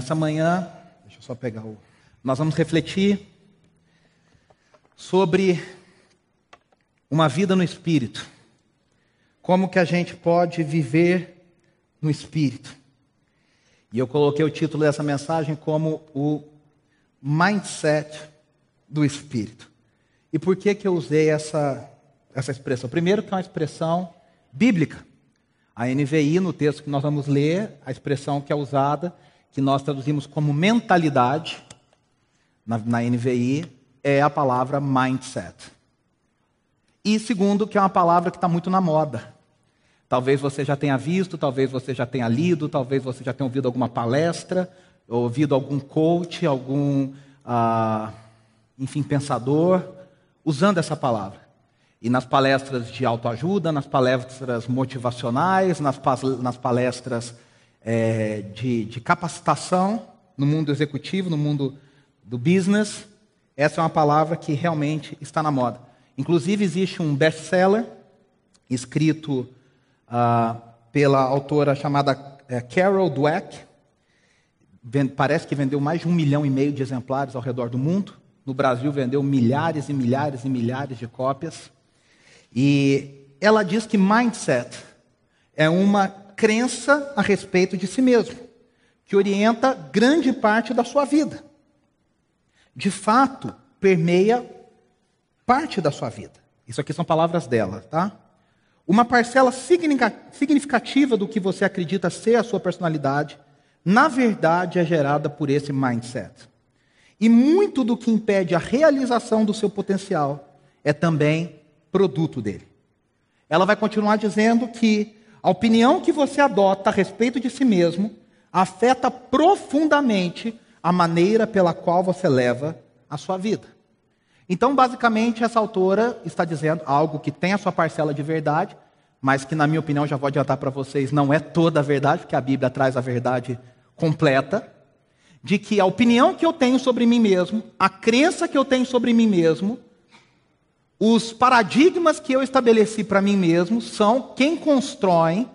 Nessa manhã, deixa eu só pegar o. Nós vamos refletir sobre uma vida no espírito. Como que a gente pode viver no espírito? E eu coloquei o título dessa mensagem como o mindset do espírito. E por que que eu usei essa essa expressão? Primeiro que é uma expressão bíblica. A NVI, no texto que nós vamos ler, a expressão que é usada, que nós traduzimos como mentalidade, na, na NVI, é a palavra mindset. E segundo, que é uma palavra que está muito na moda. Talvez você já tenha visto, talvez você já tenha lido, talvez você já tenha ouvido alguma palestra, ouvido algum coach, algum, ah, enfim, pensador, usando essa palavra. E nas palestras de autoajuda, nas palestras motivacionais, nas, nas palestras é, de, de capacitação no mundo executivo, no mundo do business, essa é uma palavra que realmente está na moda. Inclusive, existe um best-seller escrito ah, pela autora chamada é, Carol Dweck. Parece que vendeu mais de um milhão e meio de exemplares ao redor do mundo. No Brasil, vendeu milhares e milhares e milhares de cópias. E ela diz que mindset é uma crença a respeito de si mesmo, que orienta grande parte da sua vida. De fato, permeia parte da sua vida. Isso aqui são palavras dela, tá? Uma parcela significativa do que você acredita ser a sua personalidade, na verdade é gerada por esse mindset. E muito do que impede a realização do seu potencial é também produto dele. Ela vai continuar dizendo que a opinião que você adota a respeito de si mesmo afeta profundamente a maneira pela qual você leva a sua vida. Então, basicamente, essa autora está dizendo algo que tem a sua parcela de verdade, mas que, na minha opinião, já vou adiantar para vocês, não é toda a verdade, porque a Bíblia traz a verdade completa, de que a opinião que eu tenho sobre mim mesmo, a crença que eu tenho sobre mim mesmo, os paradigmas que eu estabeleci para mim mesmo são quem constrói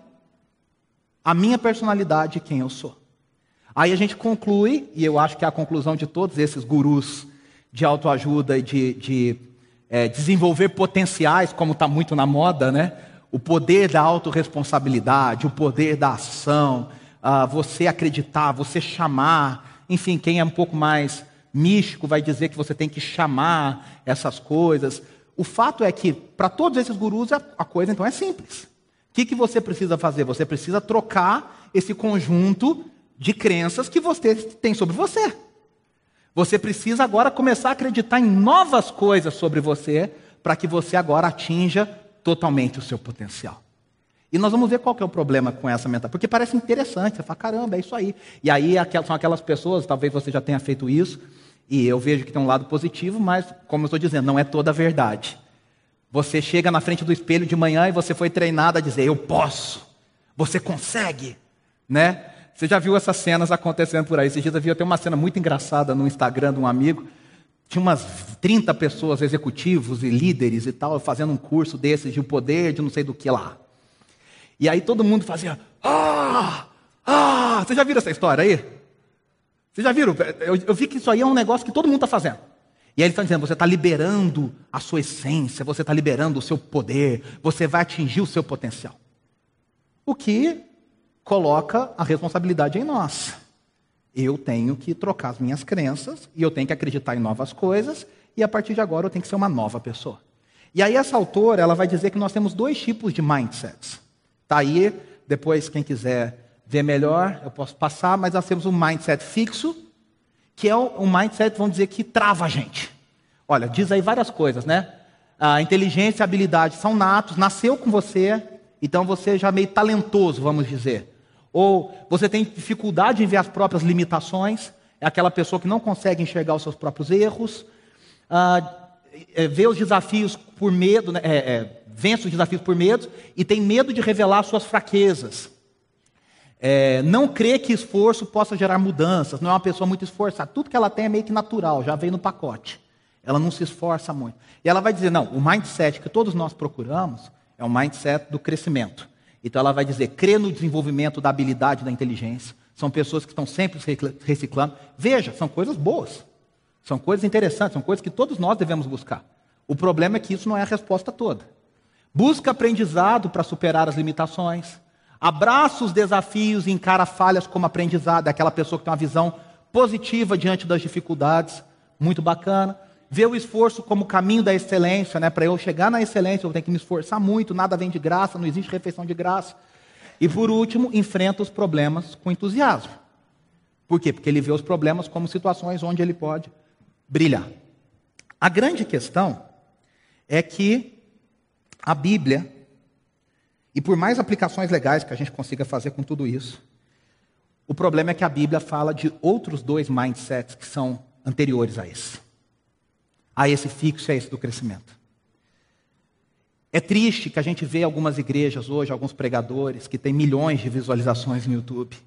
a minha personalidade e quem eu sou. Aí a gente conclui, e eu acho que é a conclusão de todos esses gurus de autoajuda e de, de é, desenvolver potenciais, como está muito na moda, né? O poder da autorresponsabilidade, o poder da ação, uh, você acreditar, você chamar. Enfim, quem é um pouco mais místico vai dizer que você tem que chamar essas coisas. O fato é que, para todos esses gurus, a, coisa então é simples. O que, que você precisa fazer? Você precisa trocar esse conjunto de crenças que você tem sobre você. Você precisa agora começar a acreditar em novas coisas sobre você, para que você agora atinja totalmente o seu potencial. E nós vamos ver qual é o problema com essa mentalidade, porque parece interessante, você fala, caramba, é isso aí. E aí são aquelas pessoas, talvez você já tenha feito isso, e eu vejo que tem um lado positivo, mas, como eu estou dizendo, não é toda a verdade. Você chega na frente do espelho de manhã e você foi treinado a dizer, eu posso, você consegue, né? Você já viu essas cenas acontecendo por aí? Esses dias eu vi até uma cena muito engraçada no Instagram de um amigo. Tinha umas 30 pessoas, executivos e líderes e tal, fazendo um curso desses de poder de não sei do que lá. E aí todo mundo fazia, ah, ah, vocês já viram essa história aí? Vocês já viram? Eu, eu vi que isso aí é um negócio que todo mundo está fazendo. E aí ele está dizendo, você está liberando a sua essência, você está liberando o seu poder, você vai atingir o seu potencial. O que coloca a responsabilidade em nós. Eu tenho que trocar as minhas crenças e eu tenho que acreditar em novas coisas e a partir de agora eu tenho que ser uma nova pessoa. E aí essa autora, ela vai dizer que nós temos dois tipos de mindsets. Tá aí, depois quem quiser ver melhor, eu posso passar, mas nós temos um mindset fixo, que é um mindset, vamos dizer, que trava a gente. Olha, diz aí várias coisas, né? A inteligência e a habilidade são natos, nasceu com você, então você já é meio talentoso, vamos dizer. Ou você tem dificuldade em ver as próprias limitações, é aquela pessoa que não consegue enxergar os seus próprios erros, ah, é, vê os desafios por medo, né, é, é, vence os desafios por medo e tem medo de revelar suas fraquezas. É, não crê que esforço possa gerar mudanças, não é uma pessoa muito esforçada. Tudo que ela tem é meio que natural, já vem no pacote. Ela não se esforça muito. E ela vai dizer: não, o mindset que todos nós procuramos é o mindset do crescimento. Então ela vai dizer: crê no desenvolvimento da habilidade da inteligência, são pessoas que estão sempre reciclando. Veja, são coisas boas, são coisas interessantes, são coisas que todos nós devemos buscar. O problema é que isso não é a resposta toda. Busca aprendizado para superar as limitações. Abraça os desafios e encara falhas como aprendizado. É aquela pessoa que tem uma visão positiva diante das dificuldades. Muito bacana. Vê o esforço como caminho da excelência, né? Para eu chegar na excelência, eu tenho que me esforçar muito, nada vem de graça, não existe refeição de graça. E por último, enfrenta os problemas com entusiasmo. Por quê? Porque ele vê os problemas como situações onde ele pode brilhar. A grande questão é que a Bíblia, e por mais aplicações legais que a gente consiga fazer com tudo isso, o problema é que a Bíblia fala de outros dois mindsets que são anteriores a esse. A esse fixo e a esse do crescimento. É triste que a gente vê algumas igrejas hoje, alguns pregadores, que têm milhões de visualizações no YouTube.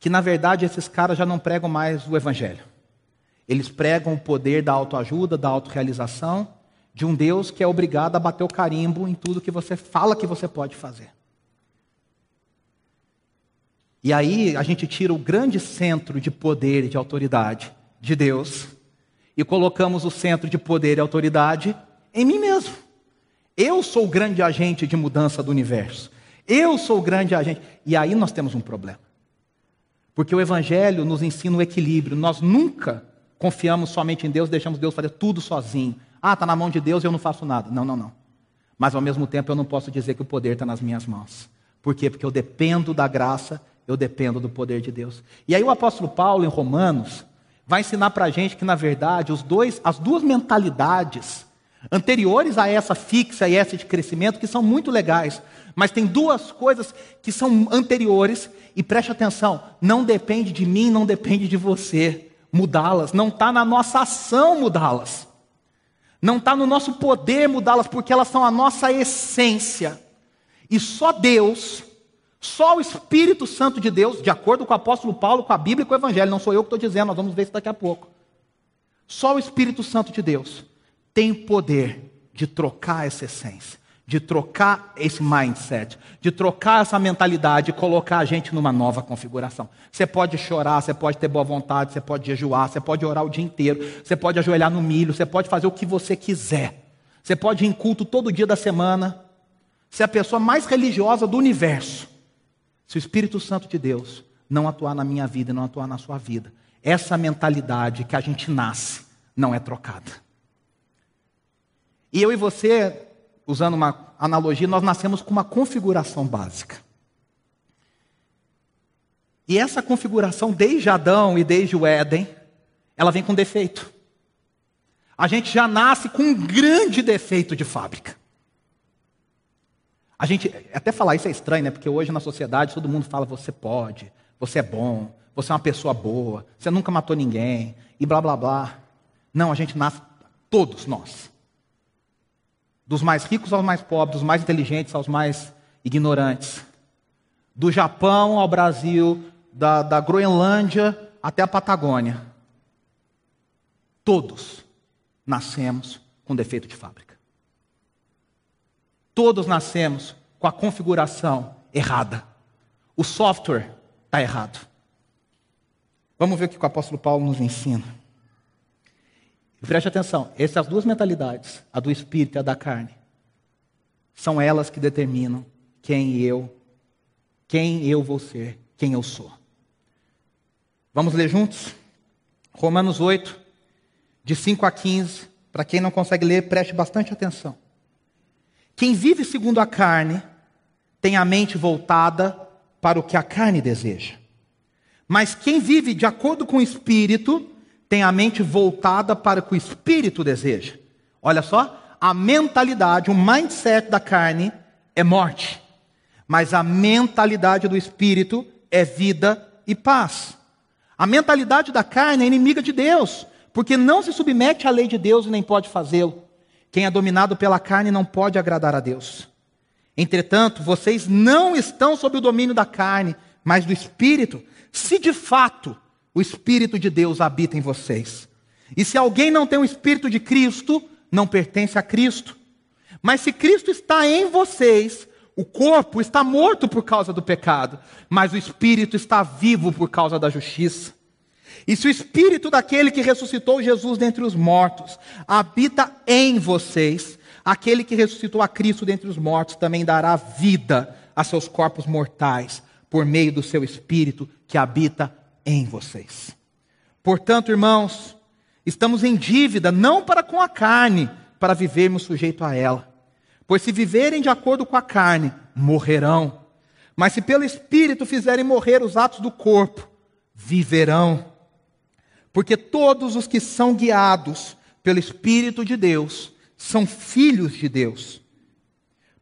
Que na verdade esses caras já não pregam mais o Evangelho. Eles pregam o poder da autoajuda, da autorrealização, de um Deus que é obrigado a bater o carimbo em tudo que você fala que você pode fazer. E aí a gente tira o grande centro de poder e de autoridade de Deus e colocamos o centro de poder e autoridade em mim mesmo. Eu sou o grande agente de mudança do universo. Eu sou o grande agente. E aí nós temos um problema. Porque o Evangelho nos ensina o equilíbrio. Nós nunca confiamos somente em Deus, deixamos Deus fazer tudo sozinho. Ah, está na mão de Deus e eu não faço nada. Não, não, não. Mas ao mesmo tempo eu não posso dizer que o poder está nas minhas mãos. Por quê? Porque eu dependo da graça, eu dependo do poder de Deus. E aí o apóstolo Paulo, em Romanos, vai ensinar para a gente que, na verdade, os dois, as duas mentalidades anteriores a essa fixa e essa de crescimento, que são muito legais. Mas tem duas coisas que são anteriores, e preste atenção: não depende de mim, não depende de você mudá-las, não está na nossa ação mudá-las, não está no nosso poder mudá-las, porque elas são a nossa essência. E só Deus, só o Espírito Santo de Deus, de acordo com o apóstolo Paulo, com a Bíblia e com o Evangelho, não sou eu que estou dizendo, nós vamos ver isso daqui a pouco. Só o Espírito Santo de Deus tem poder de trocar essa essência, de trocar esse mindset, de trocar essa mentalidade e colocar a gente numa nova configuração. Você pode chorar, você pode ter boa vontade, você pode jejuar, você pode orar o dia inteiro, você pode ajoelhar no milho, você pode fazer o que você quiser. Você pode ir em culto todo dia da semana, ser a pessoa mais religiosa do universo. Se o Espírito Santo de Deus não atuar na minha vida e não atuar na sua vida, essa mentalidade que a gente nasce não é trocada. E eu e você, usando uma analogia, nós nascemos com uma configuração básica. E essa configuração, desde Adão e desde o Éden, ela vem com defeito. A gente já nasce com um grande defeito de fábrica. A gente, até falar isso é estranho, né? Porque hoje na sociedade todo mundo fala: você pode, você é bom, você é uma pessoa boa, você nunca matou ninguém, e blá blá blá. Não, a gente nasce, todos nós, dos mais ricos aos mais pobres, dos mais inteligentes aos mais ignorantes. Do Japão ao Brasil, da, da Groenlândia até a Patagônia. Todos nascemos com defeito de fábrica. Todos nascemos com a configuração errada. O software está errado. Vamos ver o que o apóstolo Paulo nos ensina. Preste atenção, essas duas mentalidades, a do espírito e a da carne, são elas que determinam quem eu, quem eu vou ser, quem eu sou. Vamos ler juntos? Romanos 8, de 5 a 15. Para quem não consegue ler, preste bastante atenção. Quem vive segundo a carne tem a mente voltada para o que a carne deseja. Mas quem vive de acordo com o espírito tem a mente voltada para o que o espírito deseja. Olha só, a mentalidade, o mindset da carne é morte, mas a mentalidade do espírito é vida e paz. A mentalidade da carne é inimiga de Deus, porque não se submete à lei de Deus e nem pode fazê-lo. Quem é dominado pela carne não pode agradar a Deus. Entretanto, vocês não estão sob o domínio da carne, mas do espírito, se de fato o Espírito de Deus habita em vocês. E se alguém não tem o Espírito de Cristo, não pertence a Cristo. Mas se Cristo está em vocês, O corpo está morto por causa do pecado, mas o espírito está vivo por causa da justiça. E se o espírito daquele que ressuscitou Jesus dentre os mortos habita em vocês, aquele que ressuscitou a Cristo dentre os mortos também dará vida a seus corpos mortais por meio do seu espírito que habita em vocês. Portanto, irmãos, estamos em dívida não para com a carne, para vivermos sujeito a ela. Pois se viverem de acordo com a carne, morrerão. Mas se pelo Espírito fizerem morrer os atos do corpo, viverão. Porque todos os que são guiados pelo Espírito de Deus são filhos de Deus.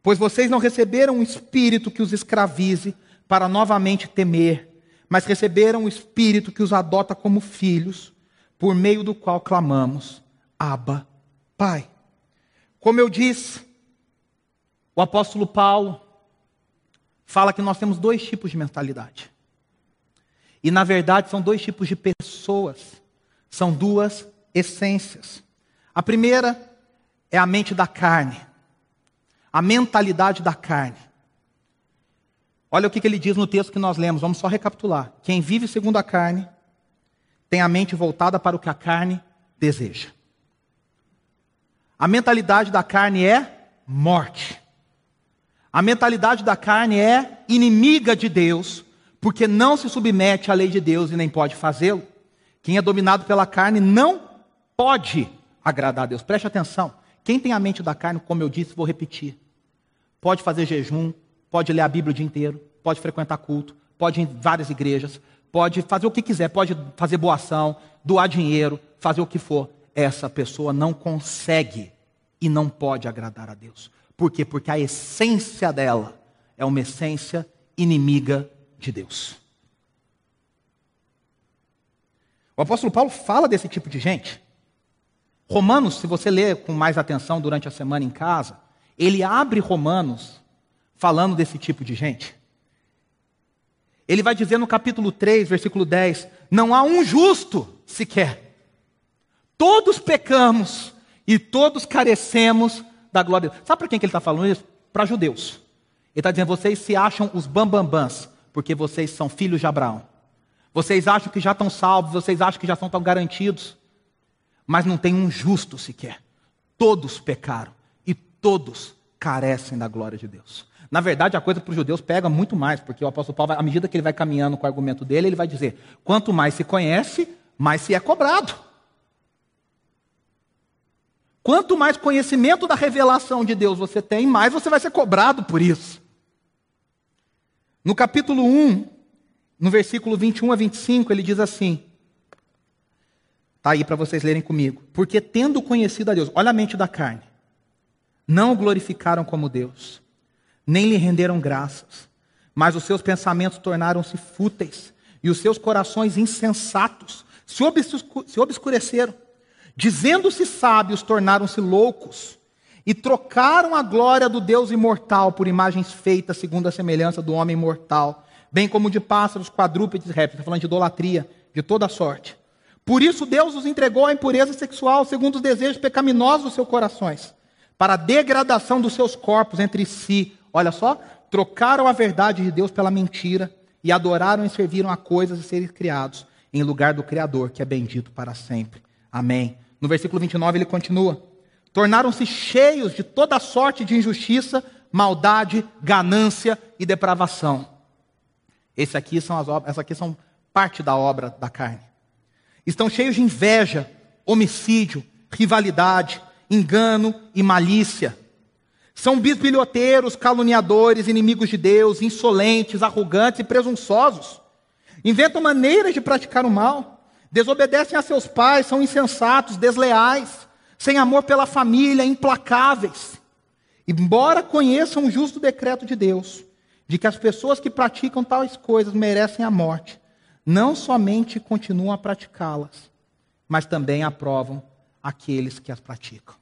Pois vocês não receberam um espírito que os escravize para novamente temer, mas receberam o espírito que os adota como filhos, por meio do qual clamamos: Abba, Pai. Como eu disse, o apóstolo Paulo fala que nós temos dois tipos de mentalidade. E na verdade são dois tipos de pessoas, são duas essências. A primeira é a mente da carne, a mentalidade da carne. Olha o que ele diz no texto que nós lemos, vamos só recapitular. Quem vive segundo a carne tem a mente voltada para o que a carne deseja. A mentalidade da carne é morte. A mentalidade da carne é inimiga de Deus, porque não se submete à lei de Deus e nem pode fazê-lo. Quem é dominado pela carne não pode agradar a Deus. Preste atenção. Quem tem a mente da carne, como eu disse, vou repetir. Pode fazer jejum, pode ler a Bíblia o dia inteiro, pode frequentar culto, pode ir em várias igrejas, pode fazer o que quiser, pode fazer boa ação, doar dinheiro, fazer o que for. Essa pessoa não consegue e não pode agradar a Deus. Por quê? Porque a essência dela é uma essência inimiga de Deus. O apóstolo Paulo fala desse tipo de gente. Romanos, se você ler com mais atenção durante a semana em casa, ele abre Romanos falando desse tipo de gente. Ele vai dizer no capítulo 3, versículo 10: Não há um justo sequer. Todos pecamos e todos carecemos da glória. Sabe para quem que ele está falando isso? Para judeus. Ele está dizendo: vocês se acham os bambambãs, porque vocês são filhos de Abraão. Vocês acham que já estão salvos, vocês acham que já estão tão garantidos. Mas não tem um justo sequer. Todos pecaram e todos carecem da glória de Deus. Na verdade, a coisa para os judeus pega muito mais, porque o apóstolo Paulo, à medida que ele vai caminhando com o argumento dele, ele vai dizer: quanto mais se conhece, mais se é cobrado. Quanto mais conhecimento da revelação de Deus você tem, mais você vai ser cobrado por isso. No capítulo 1, no versículo 21 a 25, ele diz assim: Está aí para vocês lerem comigo. Porque tendo conhecido a Deus, olha a mente da carne, não o glorificaram como Deus, nem lhe renderam graças, mas os seus pensamentos tornaram-se fúteis e os seus corações insensatos se obscureceram. Dizendo-se sábios, tornaram-se loucos e trocaram a glória do Deus imortal por imagens feitas segundo a semelhança do homem mortal, bem como de pássaros, quadrúpedes répteis. Está falando de idolatria de toda sorte. Por isso Deus os entregou à impureza sexual, segundo os desejos pecaminosos dos seus corações, para a degradação dos seus corpos entre si. Olha só, trocaram a verdade de Deus pela mentira e adoraram e serviram a coisas e seres criados, em lugar do Criador, que é bendito para sempre. Amém. No versículo 29 ele continua: Tornaram-se cheios de toda sorte de injustiça, maldade, ganância e depravação. Esse aqui são as obras, essa aqui são parte da obra da carne. Estão cheios de inveja, homicídio, rivalidade, engano e malícia. São bisbilhoteiros, caluniadores, inimigos de Deus, insolentes, arrogantes e presunçosos. Inventam maneiras de praticar o mal desobedecem a seus pais, são insensatos, desleais, sem amor pela família, implacáveis. Embora conheçam o justo decreto de Deus, de que as pessoas que praticam tais coisas merecem a morte, não somente continuam a praticá-las, mas também aprovam aqueles que as praticam.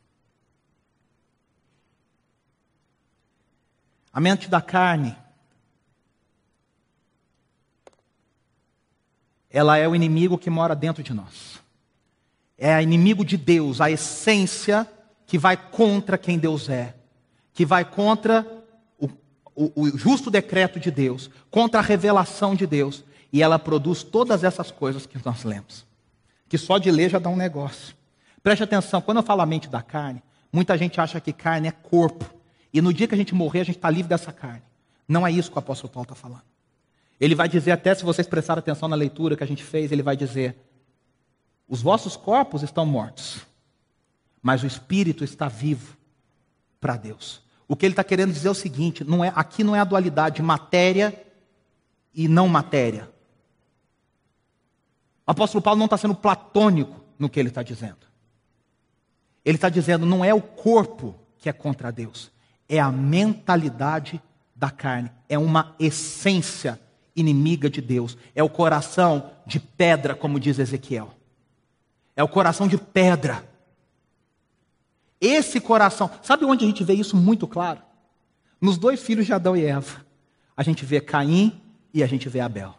A mente da carne ela é o inimigo que mora dentro de nós. É inimigo de Deus, a essência que vai contra quem Deus é, que vai contra o, o, o justo decreto de Deus, contra a revelação de Deus, e ela produz todas essas coisas que nós lemos. Que só de ler já dá um negócio. Preste atenção, quando eu falo a mente da carne, muita gente acha que carne é corpo. E no dia que a gente morrer, a gente está livre dessa carne. Não é isso que o apóstolo Paulo está falando. Ele vai dizer, até se vocês prestarem atenção na leitura que a gente fez, ele vai dizer: os vossos corpos estão mortos, mas o espírito está vivo para Deus. O que ele está querendo dizer é o seguinte: não é, aqui não é a dualidade matéria e não matéria. O apóstolo Paulo não está sendo platônico no que ele está dizendo. Ele está dizendo, não é o corpo que é contra Deus, é a mentalidade da carne, é uma essência inimiga de Deus, é o coração de pedra, como diz Ezequiel. É o coração de pedra. Esse coração, sabe onde a gente vê isso muito claro? Nos dois filhos de Adão e Eva. A gente vê Caim e a gente vê Abel.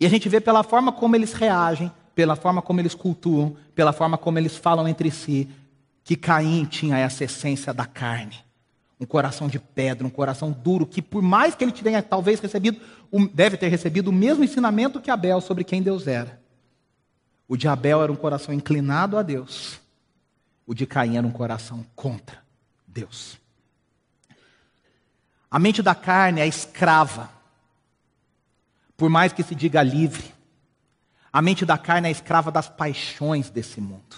E a gente vê pela forma como eles reagem, pela forma como eles cultuam, pela forma como eles falam entre si, que Caim tinha essa essência da carne. Um coração de pedra, um coração duro, que por mais que ele tenha talvez recebido, deve ter recebido o mesmo ensinamento que Abel sobre quem Deus era. O de Abel era um coração inclinado a Deus. O de Caim era um coração contra Deus. A mente da carne é escrava por mais que se diga livre. A mente da carne é escrava das paixões desse mundo,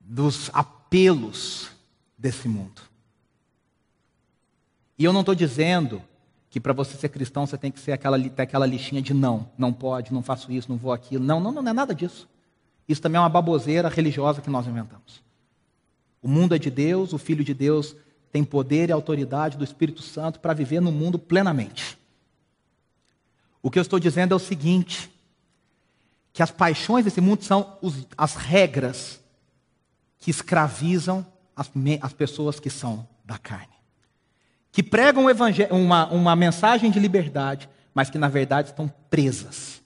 dos apelos desse mundo. E eu não estou dizendo que para você ser cristão você tem que ser aquela, ter aquela listinha de não, não pode, não faço isso, não vou aquilo. Não, não, não é nada disso. Isso também é uma baboseira religiosa que nós inventamos. O mundo é de Deus, o Filho de Deus tem poder e autoridade do Espírito Santo para viver no mundo plenamente. O que eu estou dizendo é o seguinte: que as paixões desse mundo são os, as regras que escravizam as, as, pessoas que são da carne, que pregam uma, uma mensagem de liberdade, mas que na verdade estão presas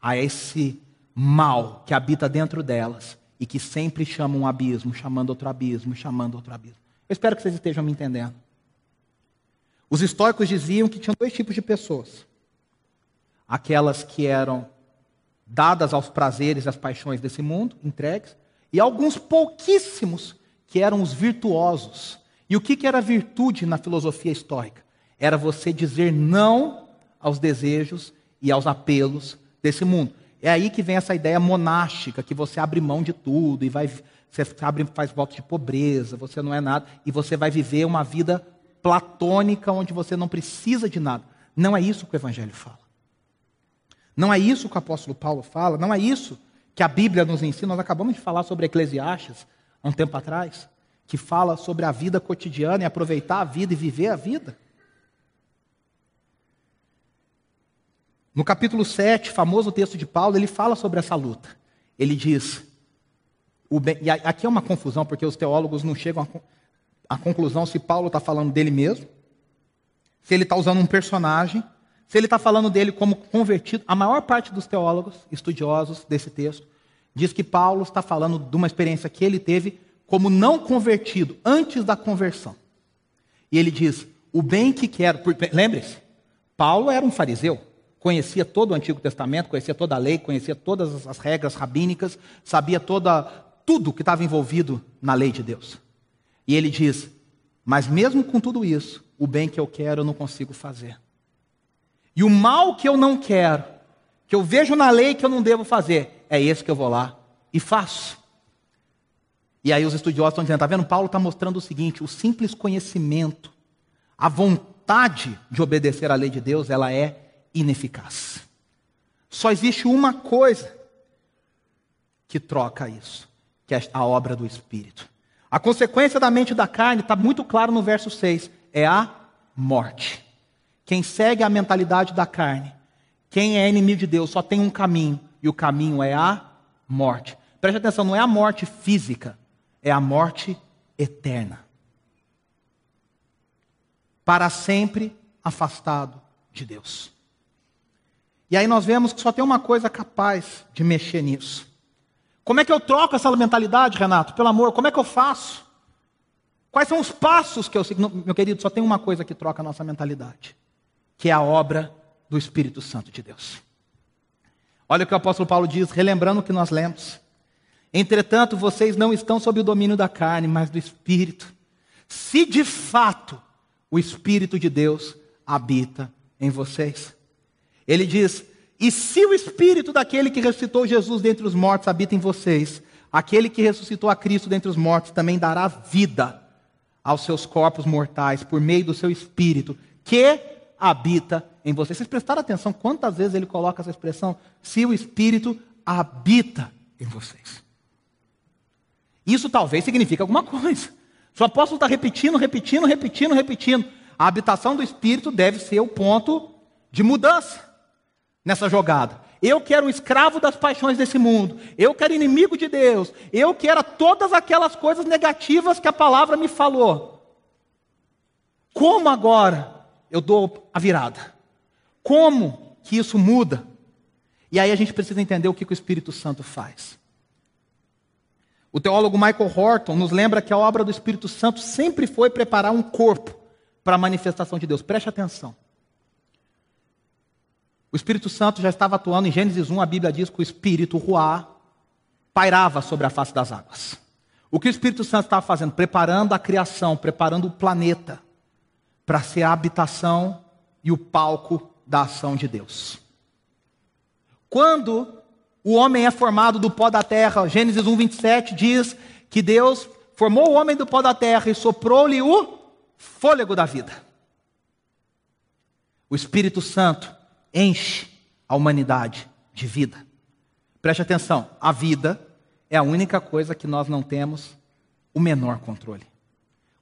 a esse mal que habita dentro delas e que sempre chama um abismo, chamando outro abismo, chamando outro abismo. Eu espero que vocês estejam me entendendo. Os históricos diziam que tinham dois tipos de pessoas: aquelas que eram dadas aos prazeres e às paixões desse mundo, entregues, e alguns pouquíssimos que eram os virtuosos. E o que, que era virtude na filosofia estoica? Era você dizer não aos desejos e aos apelos desse mundo. É aí que vem essa ideia monástica, que você abre mão de tudo e vai você abre, faz voto de pobreza, você não é nada, e você vai viver uma vida platônica onde você não precisa de nada. Não é isso que o Evangelho fala. Não é isso que o apóstolo Paulo fala, não é isso que a Bíblia nos ensina. Nós acabamos de falar sobre Eclesiastes há um tempo atrás, que fala sobre a vida cotidiana e aproveitar a vida e viver a vida. No capítulo 7, famoso texto de Paulo, ele fala sobre essa luta. Ele diz: bem, e aqui é uma confusão, porque os teólogos não chegam à conclusão se Paulo está falando dele mesmo, se ele está usando um personagem, se ele está falando dele como convertido. A maior parte dos teólogos estudiosos desse texto diz que Paulo está falando de uma experiência que ele teve como não convertido, antes da conversão. E ele diz: o bem que quero. Lembre-se, Paulo era um fariseu conhecia todo o Antigo Testamento, conhecia toda a lei, conhecia todas as regras rabínicas, sabia toda, tudo que estava envolvido na lei de Deus. E ele diz: Mas mesmo com tudo isso, o bem que eu quero eu não consigo fazer. E o mal que eu não quero, que eu vejo na lei que eu não devo fazer, é esse que eu vou lá e faço. E aí os estudiosos estão dizendo: está vendo? Paulo está mostrando o seguinte: o simples conhecimento, a vontade de obedecer à lei de Deus, ela é ineficaz. Só existe uma coisa que troca isso que é a obra do Espírito. A consequência da mente da carne está muito claro no verso 6: é a morte. Quem segue a mentalidade da carne, quem é inimigo de Deus, só tem um caminho, e o caminho é a morte. Preste atenção, não é a morte física, é a morte eterna. Para sempre afastado de Deus. E aí nós vemos que só tem uma coisa capaz de mexer nisso. Como é que eu troco essa mentalidade, Renato? Pelo amor, como é que eu faço? Quais são os passos que eu sigo? Meu querido, só tem uma coisa que troca a nossa mentalidade, que é a obra do Espírito Santo de Deus. Olha o que o apóstolo Paulo diz, relembrando o que nós lemos. Entretanto, vocês não estão sob o domínio da carne, mas do Espírito. Se de fato o Espírito de Deus habita em vocês. Ele diz: E se o Espírito daquele que ressuscitou Jesus dentre os mortos habita em vocês, aquele que ressuscitou a Cristo dentre os mortos também dará vida aos seus corpos mortais por meio do seu Espírito que habita em vocês. Vocês prestaram atenção quantas vezes ele coloca essa expressão? Se o Espírito habita em vocês. Isso talvez signifique alguma coisa. O apóstolo está repetindo, repetindo, repetindo, repetindo. A habitação do Espírito deve ser o ponto de mudança nessa jogada. Eu quero um escravo das paixões desse mundo. Eu quero inimigo de Deus. Eu quero todas aquelas coisas negativas que a palavra me falou. Como agora eu dou a virada? Como que isso muda? E aí a gente precisa entender o que, que o Espírito Santo faz. O teólogo Michael Horton nos lembra que a obra do Espírito Santo sempre foi preparar um corpo para a manifestação de Deus. Preste atenção. O Espírito Santo já estava atuando em Gênesis 1, a Bíblia diz que o Espírito Ruá pairava sobre a face das águas. O que o Espírito Santo estava fazendo? Preparando a criação, preparando o planeta para ser a habitação e o palco da ação de Deus. Quando o homem é formado do pó da terra. Gênesis 1, 27 diz que Deus formou o homem do pó da terra e soprou-lhe o fôlego da vida. O Espírito Santo enche a humanidade de vida. Preste atenção: a vida é a única coisa que nós não temos o menor controle.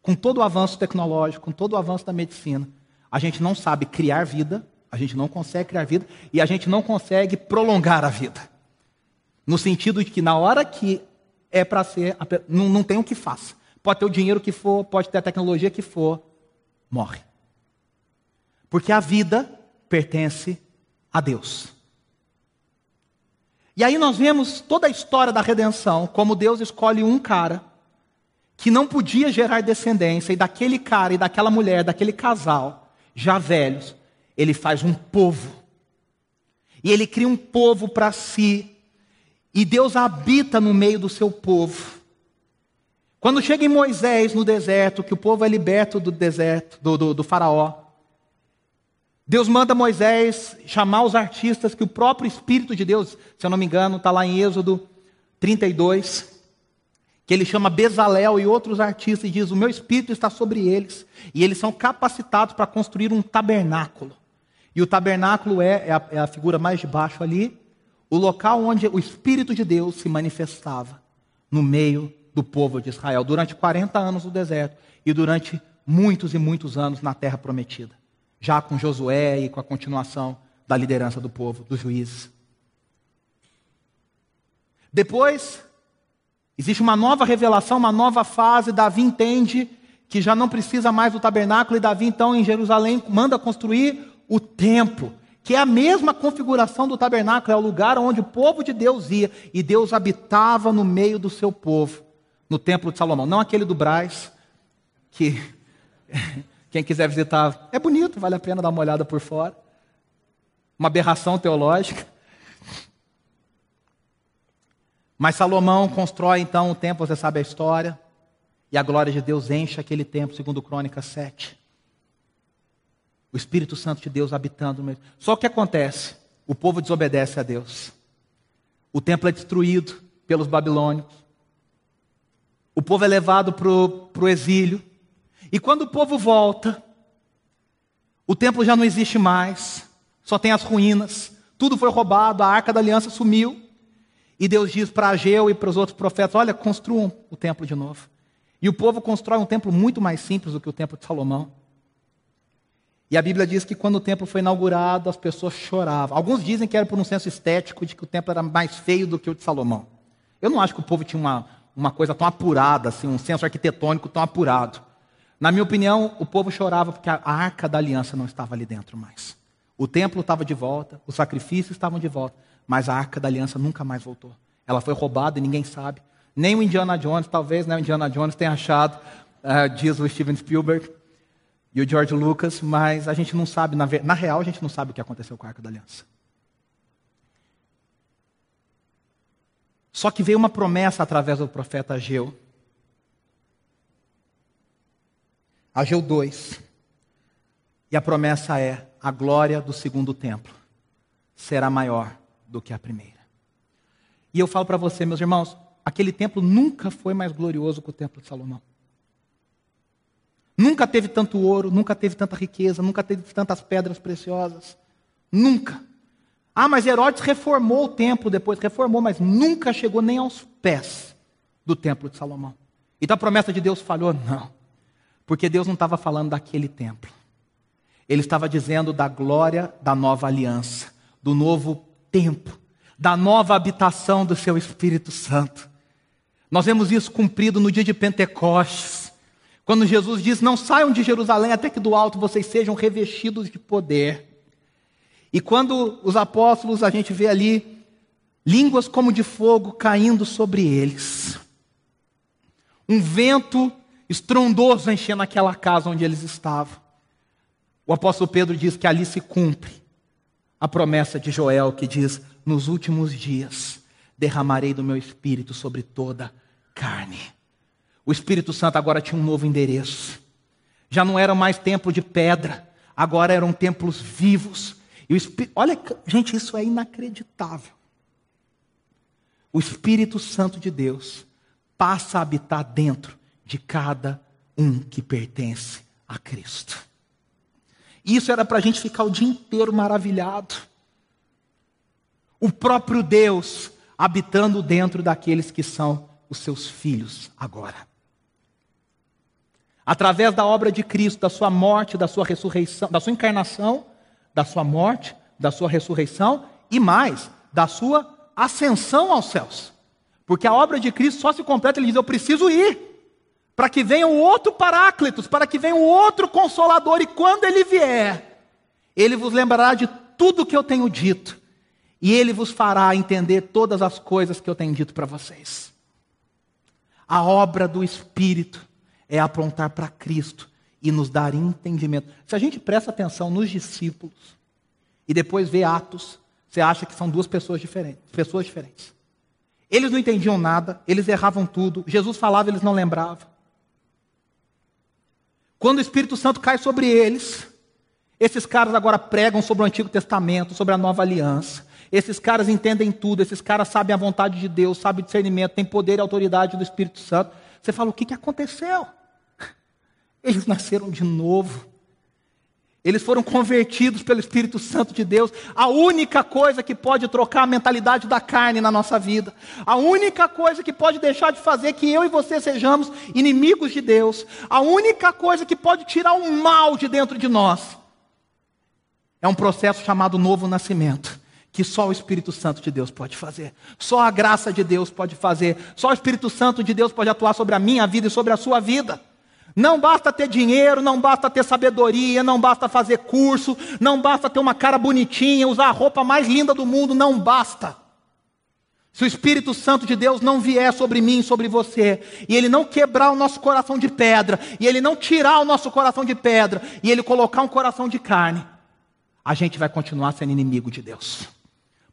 Com todo o avanço tecnológico, com todo o avanço da medicina, a gente não sabe criar vida, a gente não consegue criar vida e a gente não consegue prolongar a vida. No sentido de que na hora que é para ser, não, não tem o que faça. Pode ter o dinheiro que for, pode ter a tecnologia que for, morre. Porque a vida pertence a Deus. E aí nós vemos toda a história da redenção, como Deus escolhe um cara que não podia gerar descendência, e daquele cara e daquela mulher, daquele casal, já velhos, ele faz um povo. E ele cria um povo para si, e Deus habita no meio do seu povo. Quando chega em Moisés no deserto, que o povo é liberto do deserto, do, do, do faraó, Deus manda Moisés chamar os artistas que o próprio Espírito de Deus, se eu não me engano, está lá em Êxodo 32, que ele chama Bezalel e outros artistas e diz: O meu Espírito está sobre eles, e eles são capacitados para construir um tabernáculo. E o tabernáculo é, é, a, é a figura mais de baixo ali, o local onde o Espírito de Deus se manifestava no meio do povo de Israel, durante 40 anos no deserto e durante muitos e muitos anos na terra prometida, já com Josué e com a continuação da liderança do povo, dos juízes. Depois, existe uma nova revelação, uma nova fase. Davi entende que já não precisa mais do tabernáculo, e Davi, então, em Jerusalém, manda construir o templo que é a mesma configuração do tabernáculo, é o lugar onde o povo de Deus ia, e Deus habitava no meio do seu povo, no templo de Salomão. Não aquele do Braz, que quem quiser visitar, é bonito, vale a pena dar uma olhada por fora. Uma aberração teológica. Mas Salomão constrói então o templo, você sabe a história, e a glória de Deus enche aquele templo, segundo Crônicas 7. O Espírito Santo de Deus habitando no meio. Só que acontece? O povo desobedece a Deus. O templo é destruído pelos babilônios. O povo é levado para o exílio. E quando o povo volta, o templo já não existe mais. Só tem as ruínas. Tudo foi roubado, a arca da aliança sumiu. E Deus diz para Ageu e para os outros profetas: Olha, construam o templo de novo. E o povo constrói um templo muito mais simples do que o templo de Salomão. E a Bíblia diz que quando o templo foi inaugurado, as pessoas choravam. Alguns dizem que era por um senso estético de que o templo era mais feio do que o de Salomão. Eu não acho que o povo tinha uma, uma coisa tão apurada, assim, um senso arquitetônico tão apurado. Na minha opinião, o povo chorava porque a arca da aliança não estava ali dentro mais. O templo estava de volta, os sacrifícios estavam de volta, mas a arca da aliança nunca mais voltou. Ela foi roubada e ninguém sabe. Nem o Indiana Jones, talvez né, o Indiana Jones tenha achado uh, diz o Steven Spielberg e o George Lucas, mas a gente não sabe, na, na real, a gente não sabe o que aconteceu com a Arca da Aliança. Só que veio uma promessa através do profeta Ageu. Ageu 2. E a promessa é: a glória do segundo templo será maior do que a primeira. E eu falo para você, meus irmãos, aquele templo nunca foi mais glorioso que o templo de Salomão. Nunca teve tanto ouro, nunca teve tanta riqueza, nunca teve tantas pedras preciosas. Nunca. Ah, mas Herodes reformou o templo depois, reformou, mas nunca chegou nem aos pés do templo de Salomão. Então a promessa de Deus falhou? Não. Porque Deus não estava falando daquele templo. Ele estava dizendo da glória da nova aliança, do novo templo, da nova habitação do seu Espírito Santo. Nós vemos isso cumprido no dia de Pentecostes, quando Jesus diz: Não saiam de Jerusalém até que do alto vocês sejam revestidos de poder. E quando os apóstolos, a gente vê ali línguas como de fogo caindo sobre eles, um vento estrondoso enchendo aquela casa onde eles estavam. O apóstolo Pedro diz que ali se cumpre a promessa de Joel que diz: Nos últimos dias derramarei do meu espírito sobre toda carne. O Espírito Santo agora tinha um novo endereço. Já não era mais templo de pedra, agora eram templos vivos. E o olha, gente, isso é inacreditável. O Espírito Santo de Deus passa a habitar dentro de cada um que pertence a Cristo. Isso era para a gente ficar o dia inteiro maravilhado. O próprio Deus habitando dentro daqueles que são os seus filhos agora. Através da obra de Cristo, da sua morte, da sua ressurreição, da sua encarnação, da sua morte, da sua ressurreição e mais, da sua ascensão aos céus. Porque a obra de Cristo só se completa, ele diz: Eu preciso ir para que venha o outro Paráclitos, para que venha o outro Consolador, e quando ele vier, ele vos lembrará de tudo que eu tenho dito, e ele vos fará entender todas as coisas que eu tenho dito para vocês. A obra do Espírito é apontar para Cristo e nos dar entendimento. Se a gente presta atenção nos discípulos e depois vê Atos, você acha que são duas pessoas diferentes, pessoas diferentes. Eles não entendiam nada, eles erravam tudo. Jesus falava, eles não lembravam. Quando o Espírito Santo cai sobre eles, esses caras agora pregam sobre o Antigo Testamento, sobre a nova aliança. Esses caras entendem tudo, esses caras sabem a vontade de Deus, sabem discernimento, têm poder e autoridade do Espírito Santo. Você fala, o que, que aconteceu? Eles nasceram de novo. Eles foram convertidos pelo Espírito Santo de Deus. A única coisa que pode trocar a mentalidade da carne na nossa vida, a única coisa que pode deixar de fazer que eu e você sejamos inimigos de Deus, a única coisa que pode tirar o mal de dentro de nós, é um processo chamado novo nascimento. Que só o Espírito Santo de Deus pode fazer, só a graça de Deus pode fazer, só o Espírito Santo de Deus pode atuar sobre a minha vida e sobre a sua vida. Não basta ter dinheiro, não basta ter sabedoria, não basta fazer curso, não basta ter uma cara bonitinha, usar a roupa mais linda do mundo, não basta. Se o Espírito Santo de Deus não vier sobre mim, sobre você, e ele não quebrar o nosso coração de pedra, e ele não tirar o nosso coração de pedra, e ele colocar um coração de carne, a gente vai continuar sendo inimigo de Deus.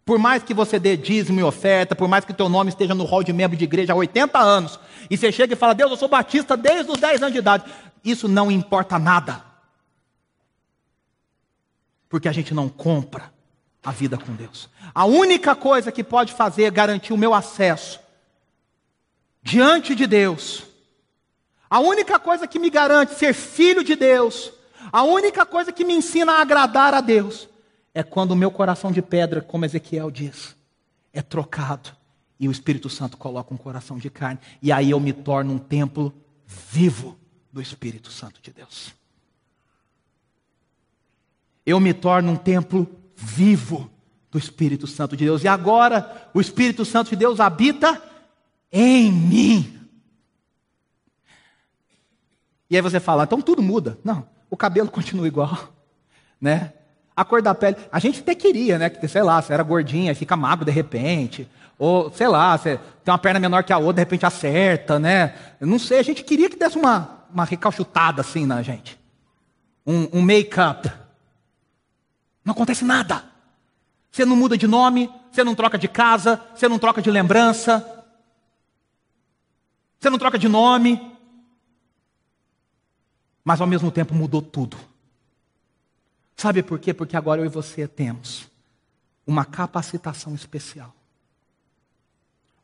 Por mais que você dê dízimo e oferta, por mais que teu nome esteja no rol de membro de igreja há 80 anos, e você chega e fala, Deus, eu sou batista desde os 10 anos de idade, isso não importa nada. Porque a gente não compra a vida com Deus. A única coisa que pode fazer garantir o meu acesso diante de Deus, a única coisa que me garante ser filho de Deus, a única coisa que me ensina a agradar a Deus, é quando o meu coração de pedra, como Ezequiel diz, é trocado e o Espírito Santo coloca um coração de carne. E aí eu me torno um templo vivo do Espírito Santo de Deus. Eu me torno um templo vivo do Espírito Santo de Deus. E agora o Espírito Santo de Deus habita em mim. E aí você fala, então tudo muda. Não, o cabelo continua igual, né? A cor da pele. A gente até queria, né? Que, sei lá, você era gordinha, fica magro de repente. Ou, sei lá, você tem uma perna menor que a outra, de repente acerta, né? Eu não sei, a gente queria que desse uma, uma recalchutada assim na gente. Um, um make-up. Não acontece nada. Você não muda de nome, você não troca de casa, você não troca de lembrança, você não troca de nome. Mas ao mesmo tempo mudou tudo. Sabe por quê? Porque agora eu e você temos uma capacitação especial.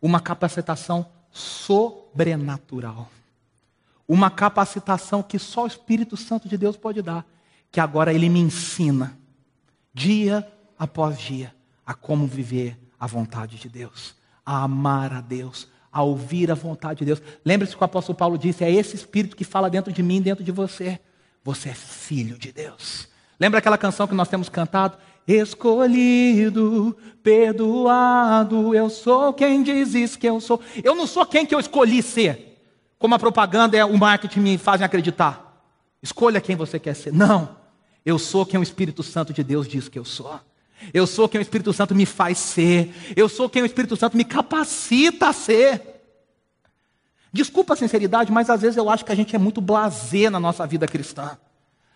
Uma capacitação sobrenatural. Uma capacitação que só o Espírito Santo de Deus pode dar, que agora ele me ensina dia após dia a como viver a vontade de Deus, a amar a Deus, a ouvir a vontade de Deus. Lembre-se que o apóstolo Paulo disse: é esse espírito que fala dentro de mim, dentro de você. Você é filho de Deus. Lembra aquela canção que nós temos cantado? Escolhido, perdoado, eu sou quem dizes que eu sou. Eu não sou quem que eu escolhi ser, como a propaganda e o marketing me fazem acreditar. Escolha quem você quer ser. Não, eu sou quem o Espírito Santo de Deus diz que eu sou. Eu sou quem o Espírito Santo me faz ser. Eu sou quem o Espírito Santo me capacita a ser. Desculpa a sinceridade, mas às vezes eu acho que a gente é muito blasé na nossa vida cristã.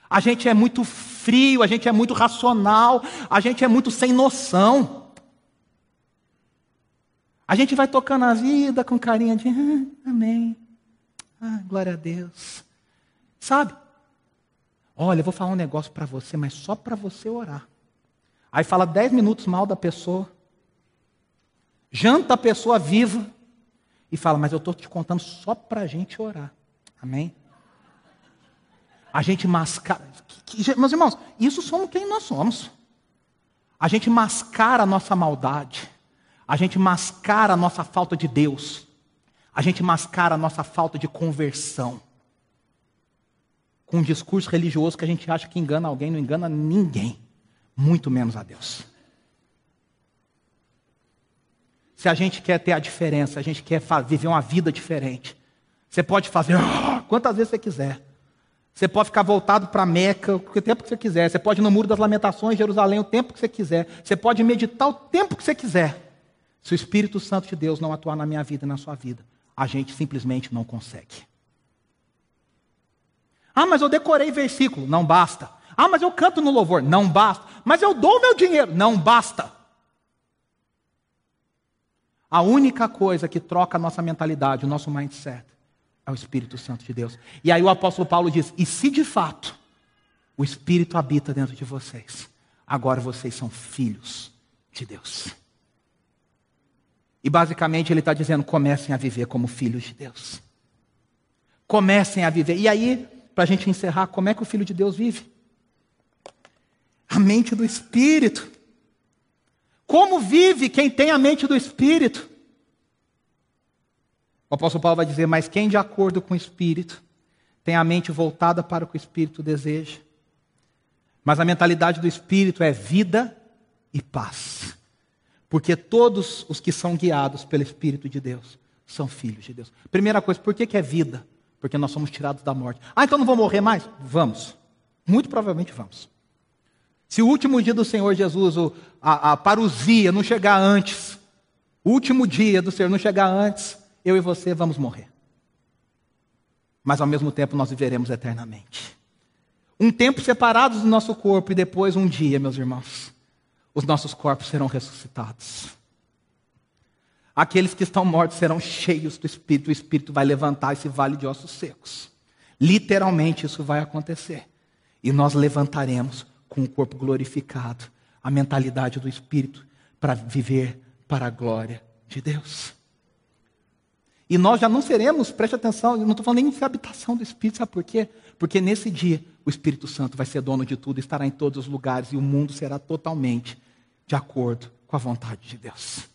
A gente é muito frio, a gente é muito racional, a gente é muito sem noção. A gente vai tocando a vida com carinha de ah, amém. Ah, glória a Deus. Sabe? Olha, eu vou falar um negócio para você, mas só para você orar. Aí fala dez minutos mal da pessoa, janta a pessoa viva e fala, mas eu estou te contando só para a gente orar. Amém? A gente mascara. Meus irmãos, isso somos quem nós somos. A gente mascara a nossa maldade. A gente mascara a nossa falta de Deus. A gente mascara a nossa falta de conversão com um discurso religioso que a gente acha que engana alguém, não engana ninguém, muito menos a Deus. Se a gente quer ter a diferença, a gente quer viver uma vida diferente, você pode fazer quantas vezes você quiser. Você pode ficar voltado para Meca o tempo que você quiser. Você pode ir no Muro das Lamentações, Jerusalém, o tempo que você quiser. Você pode meditar o tempo que você quiser. Se o Espírito Santo de Deus não atuar na minha vida e na sua vida, a gente simplesmente não consegue. Ah, mas eu decorei versículo. Não basta. Ah, mas eu canto no louvor. Não basta. Mas eu dou meu dinheiro. Não basta. A única coisa que troca a nossa mentalidade, o nosso mindset, é o Espírito Santo de Deus. E aí o apóstolo Paulo diz: e se de fato o Espírito habita dentro de vocês, agora vocês são filhos de Deus. E basicamente ele está dizendo: comecem a viver como filhos de Deus. Comecem a viver. E aí para a gente encerrar, como é que o Filho de Deus vive? A mente do Espírito. Como vive quem tem a mente do Espírito? O apóstolo Paulo vai dizer: Mas quem de acordo com o Espírito tem a mente voltada para o que o Espírito deseja? Mas a mentalidade do Espírito é vida e paz. Porque todos os que são guiados pelo Espírito de Deus são filhos de Deus. Primeira coisa, por que, que é vida? porque nós somos tirados da morte. Ah, então não vou morrer mais? Vamos. Muito provavelmente vamos. Se o último dia do Senhor Jesus, a, a parousia, não chegar antes, o último dia do Senhor não chegar antes, eu e você vamos morrer. Mas ao mesmo tempo nós viveremos eternamente. Um tempo separados do nosso corpo e depois um dia, meus irmãos, os nossos corpos serão ressuscitados. Aqueles que estão mortos serão cheios do Espírito, o Espírito vai levantar esse vale de ossos secos. Literalmente isso vai acontecer. E nós levantaremos com o corpo glorificado, a mentalidade do Espírito, para viver para a glória de Deus. E nós já não seremos, preste atenção, eu não estou falando nem de habitação do Espírito, sabe por quê? Porque nesse dia o Espírito Santo vai ser dono de tudo, estará em todos os lugares e o mundo será totalmente de acordo com a vontade de Deus.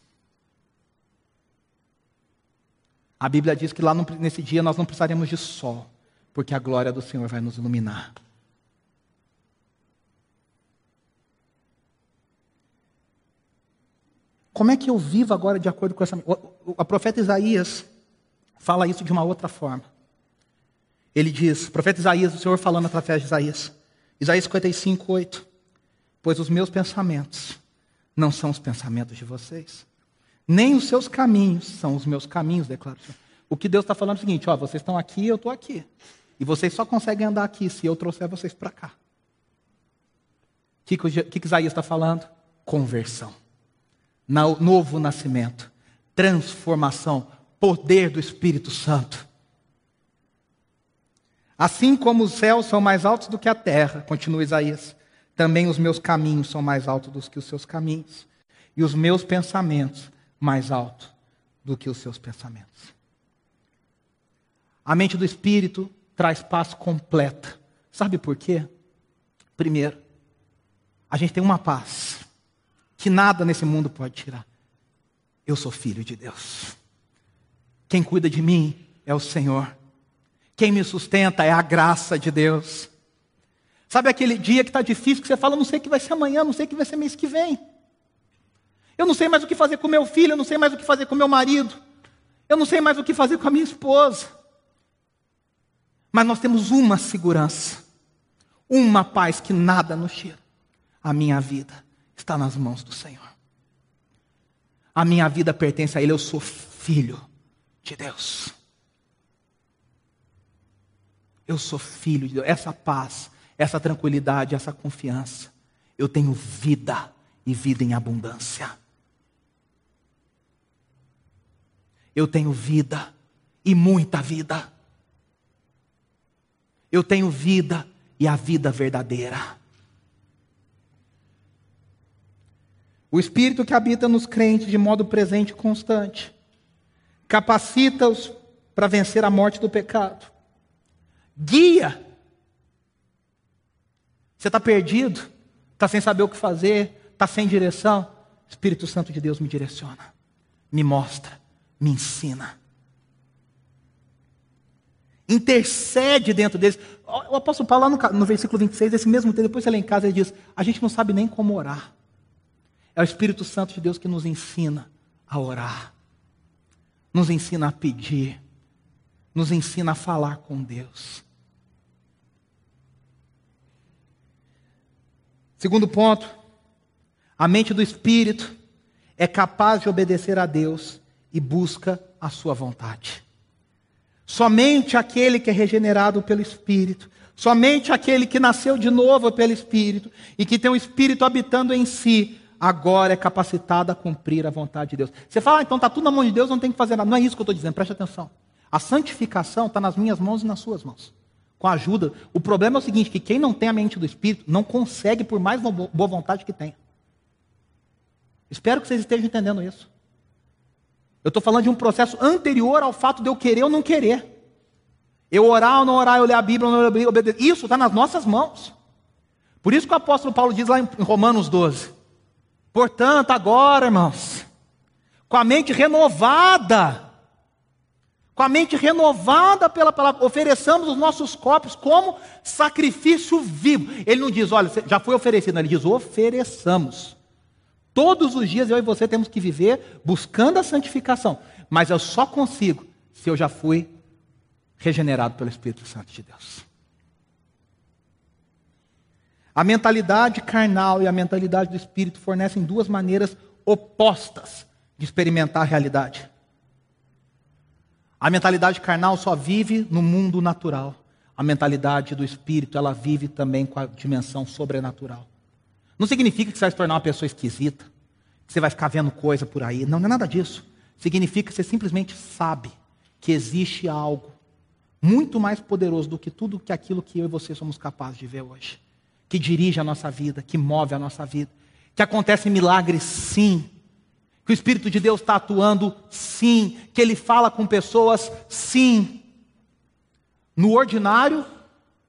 A Bíblia diz que lá nesse dia nós não precisaremos de sol, porque a glória do Senhor vai nos iluminar. Como é que eu vivo agora de acordo com essa. O, profeta Isaías fala isso de uma outra forma. Ele diz, profeta Isaías, o Senhor falando através de Isaías, Isaías 55, 8. Pois os meus pensamentos não são os pensamentos de vocês, nem os seus caminhos são os meus caminhos, declara o Senhor. O que Deus está falando é o seguinte: ó, vocês estão aqui, eu estou aqui. E vocês só conseguem andar aqui se eu trouxer vocês para cá. O que, que, que Isaías está falando? Conversão. Novo nascimento. Transformação. Poder do Espírito Santo. Assim como os céus são mais altos do que a terra, continua Isaías, também os meus caminhos são mais altos do que os seus caminhos, e os meus pensamentos mais altos do que os seus pensamentos. A mente do espírito traz paz completa. Sabe por quê? Primeiro, a gente tem uma paz que nada nesse mundo pode tirar. Eu sou filho de Deus. Quem cuida de mim é o Senhor. Quem me sustenta é a graça de Deus. Sabe aquele dia que está difícil, que você fala, não sei o que vai ser amanhã, não sei o que vai ser mês que vem. Eu não sei mais o que fazer com meu filho, eu não sei mais o que fazer com meu marido. Eu não sei mais o que fazer com a minha esposa. Mas nós temos uma segurança, uma paz que nada nos tira. A minha vida está nas mãos do Senhor. A minha vida pertence a Ele, eu sou filho de Deus. Eu sou filho de Deus. Essa paz, essa tranquilidade, essa confiança. Eu tenho vida e vida em abundância. Eu tenho vida e muita vida. Eu tenho vida e a vida verdadeira. O Espírito que habita nos crentes de modo presente e constante capacita-os para vencer a morte do pecado. Guia. Você está perdido, está sem saber o que fazer, está sem direção. Espírito Santo de Deus me direciona, me mostra, me ensina intercede dentro deles. O apóstolo Paulo, lá no, no versículo 26, esse mesmo texto, depois você lê em casa, ele diz: A gente não sabe nem como orar. É o Espírito Santo de Deus que nos ensina a orar, nos ensina a pedir, nos ensina a falar com Deus. Segundo ponto, a mente do Espírito é capaz de obedecer a Deus e busca a sua vontade. Somente aquele que é regenerado pelo Espírito, somente aquele que nasceu de novo pelo Espírito e que tem o Espírito habitando em si, agora é capacitado a cumprir a vontade de Deus. Você fala, ah, então está tudo na mão de Deus, não tem que fazer nada. Não é isso que eu estou dizendo, preste atenção. A santificação está nas minhas mãos e nas suas mãos. Com a ajuda. O problema é o seguinte: que quem não tem a mente do Espírito não consegue, por mais boa vontade que tenha. Espero que vocês estejam entendendo isso. Eu estou falando de um processo anterior ao fato de eu querer ou não querer. Eu orar ou não orar, eu ler a Bíblia ou não obedecer. Isso está nas nossas mãos. Por isso que o apóstolo Paulo diz lá em Romanos 12: Portanto, agora, irmãos, com a mente renovada, com a mente renovada pela palavra, ofereçamos os nossos corpos como sacrifício vivo. Ele não diz, olha, já foi oferecido, ele diz, ofereçamos. Todos os dias eu e você temos que viver buscando a santificação. Mas eu só consigo se eu já fui regenerado pelo Espírito Santo de Deus. A mentalidade carnal e a mentalidade do Espírito fornecem duas maneiras opostas de experimentar a realidade. A mentalidade carnal só vive no mundo natural. A mentalidade do Espírito, ela vive também com a dimensão sobrenatural. Não significa que você vai se tornar uma pessoa esquisita, que você vai ficar vendo coisa por aí. Não, não é nada disso. Significa que você simplesmente sabe que existe algo muito mais poderoso do que tudo que aquilo que eu e você somos capazes de ver hoje. Que dirige a nossa vida, que move a nossa vida. Que acontece milagres, sim. Que o Espírito de Deus está atuando, sim. Que Ele fala com pessoas, sim. No ordinário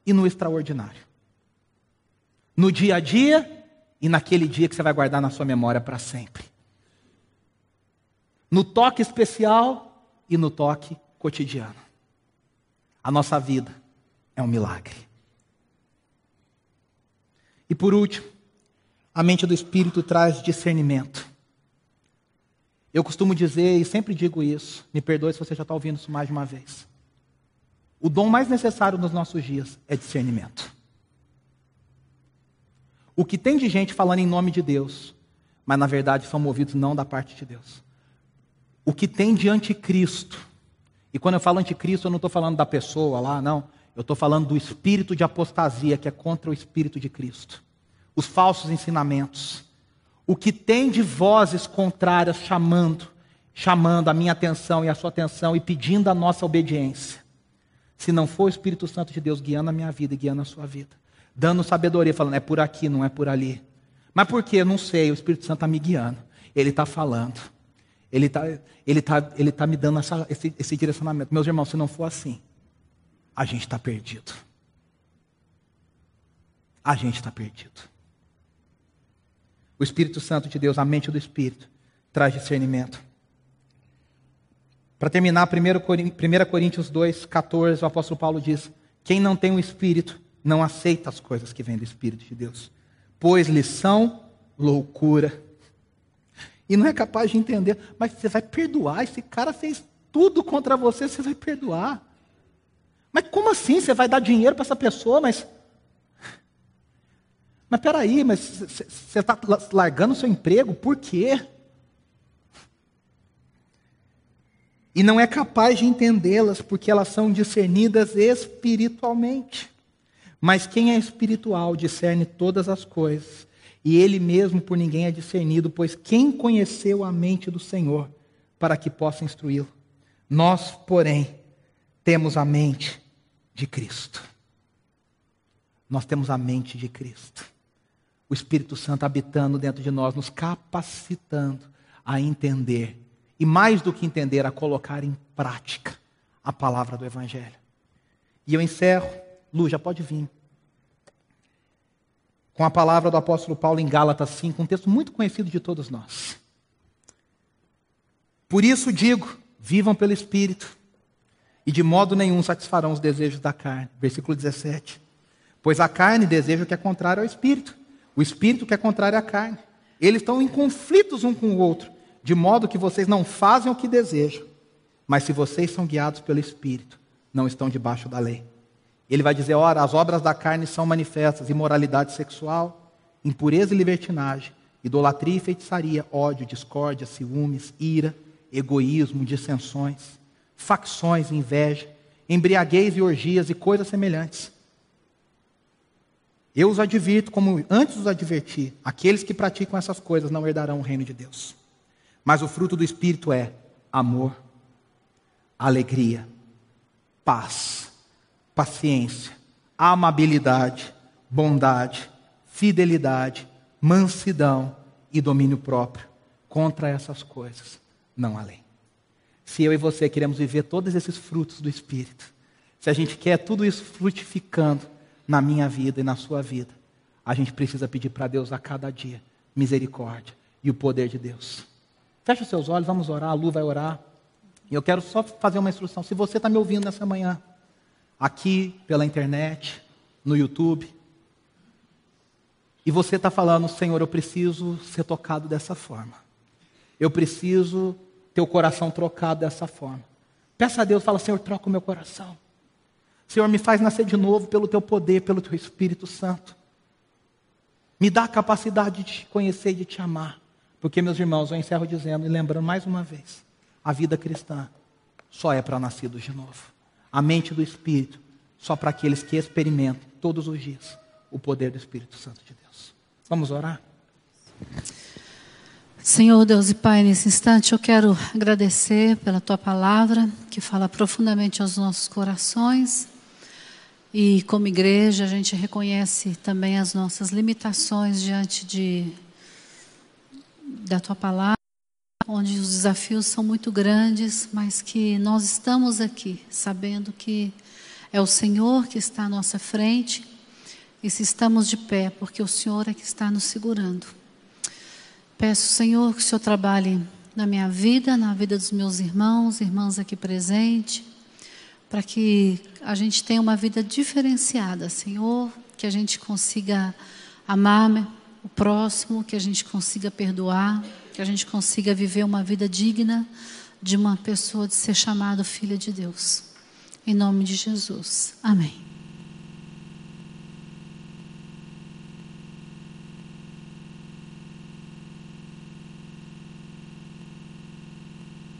e no extraordinário. No dia a dia e naquele dia que você vai guardar na sua memória para sempre. No toque especial e no toque cotidiano. A nossa vida é um milagre. E por último, a mente do Espírito traz discernimento. Eu costumo dizer, e sempre digo isso, me perdoe se você já está ouvindo isso mais de uma vez. O dom mais necessário nos nossos dias é discernimento. O que tem de gente falando em nome de Deus, mas na verdade são movidos não da parte de Deus. O que tem de anticristo E quando eu falo anticristo, eu não estou falando da pessoa lá, não. Eu estou falando do espírito de apostasia que é contra o espírito de Cristo. Os falsos ensinamentos. O que tem de vozes contrárias chamando, chamando a minha atenção e a sua atenção e pedindo a nossa obediência. Se não for o Espírito Santo de Deus guiando a minha vida e guiando a sua vida, dando sabedoria, falando é por aqui, não é por ali. Mas por quê? Não sei, o Espírito Santo está me guiando. Ele está falando. Ele está ele tá, ele tá me dando essa, esse, esse direcionamento. Meus irmãos, se não for assim, a gente está perdido. A gente está perdido. O Espírito Santo de Deus, a mente do Espírito, traz discernimento. Para terminar, 1 Coríntios 2, 14, o apóstolo Paulo diz: Quem não tem o Espírito não aceita as coisas que vêm do Espírito de Deus, pois lhes são loucura e não é capaz de entender. Mas você vai perdoar? Esse cara fez tudo contra você, você vai perdoar. Mas como assim? Você vai dar dinheiro para essa pessoa? Mas. Mas peraí, mas você está largando o seu emprego? Por quê? E não é capaz de entendê-las porque elas são discernidas espiritualmente. Mas quem é espiritual discerne todas as coisas, e ele mesmo por ninguém é discernido, pois quem conheceu a mente do Senhor para que possa instruí-lo? Nós, porém, temos a mente de Cristo. Nós temos a mente de Cristo. O Espírito Santo habitando dentro de nós, nos capacitando a entender e mais do que entender, a colocar em prática a palavra do Evangelho. E eu encerro, Lu, já pode vir com a palavra do apóstolo Paulo em Gálatas 5, um texto muito conhecido de todos nós. Por isso digo: vivam pelo Espírito, e de modo nenhum satisfarão os desejos da carne. Versículo 17. Pois a carne deseja o que é contrário ao Espírito, o Espírito que é contrário à carne. Eles estão em conflitos um com o outro, de modo que vocês não fazem o que desejam. Mas se vocês são guiados pelo Espírito, não estão debaixo da lei. Ele vai dizer: ora, as obras da carne são manifestas: imoralidade sexual, impureza e libertinagem, idolatria e feitiçaria, ódio, discórdia, ciúmes, ira, egoísmo, dissensões, facções, inveja, embriaguez e orgias e coisas semelhantes. Eu os advirto, como antes os adverti: aqueles que praticam essas coisas não herdarão o reino de Deus. Mas o fruto do Espírito é amor, alegria, paz paciência, amabilidade, bondade, fidelidade, mansidão e domínio próprio. Contra essas coisas, não há lei. Se eu e você queremos viver todos esses frutos do Espírito, se a gente quer tudo isso frutificando na minha vida e na sua vida, a gente precisa pedir para Deus a cada dia misericórdia e o poder de Deus. Feche os seus olhos, vamos orar, a Lu vai orar. E eu quero só fazer uma instrução. Se você está me ouvindo nessa manhã, aqui pela internet, no YouTube, e você está falando, Senhor, eu preciso ser tocado dessa forma. Eu preciso ter o coração trocado dessa forma. Peça a Deus, fala, Senhor, troca o meu coração. Senhor, me faz nascer de novo pelo teu poder, pelo teu Espírito Santo. Me dá a capacidade de te conhecer e de te amar. Porque, meus irmãos, eu encerro dizendo e lembrando mais uma vez: a vida cristã só é para nascidos de novo a mente do Espírito, só para aqueles que experimentam todos os dias o poder do Espírito Santo de Deus. Vamos orar? Senhor Deus e Pai, nesse instante eu quero agradecer pela tua palavra que fala profundamente aos nossos corações. E como igreja, a gente reconhece também as nossas limitações diante de da tua palavra onde os desafios são muito grandes, mas que nós estamos aqui sabendo que é o Senhor que está à nossa frente e se estamos de pé, porque o Senhor é que está nos segurando. Peço, Senhor, que o Senhor trabalhe na minha vida, na vida dos meus irmãos, irmãs aqui presentes, para que a gente tenha uma vida diferenciada, Senhor, que a gente consiga amar o próximo, que a gente consiga perdoar que a gente consiga viver uma vida digna de uma pessoa de ser chamada filha de Deus. Em nome de Jesus. Amém.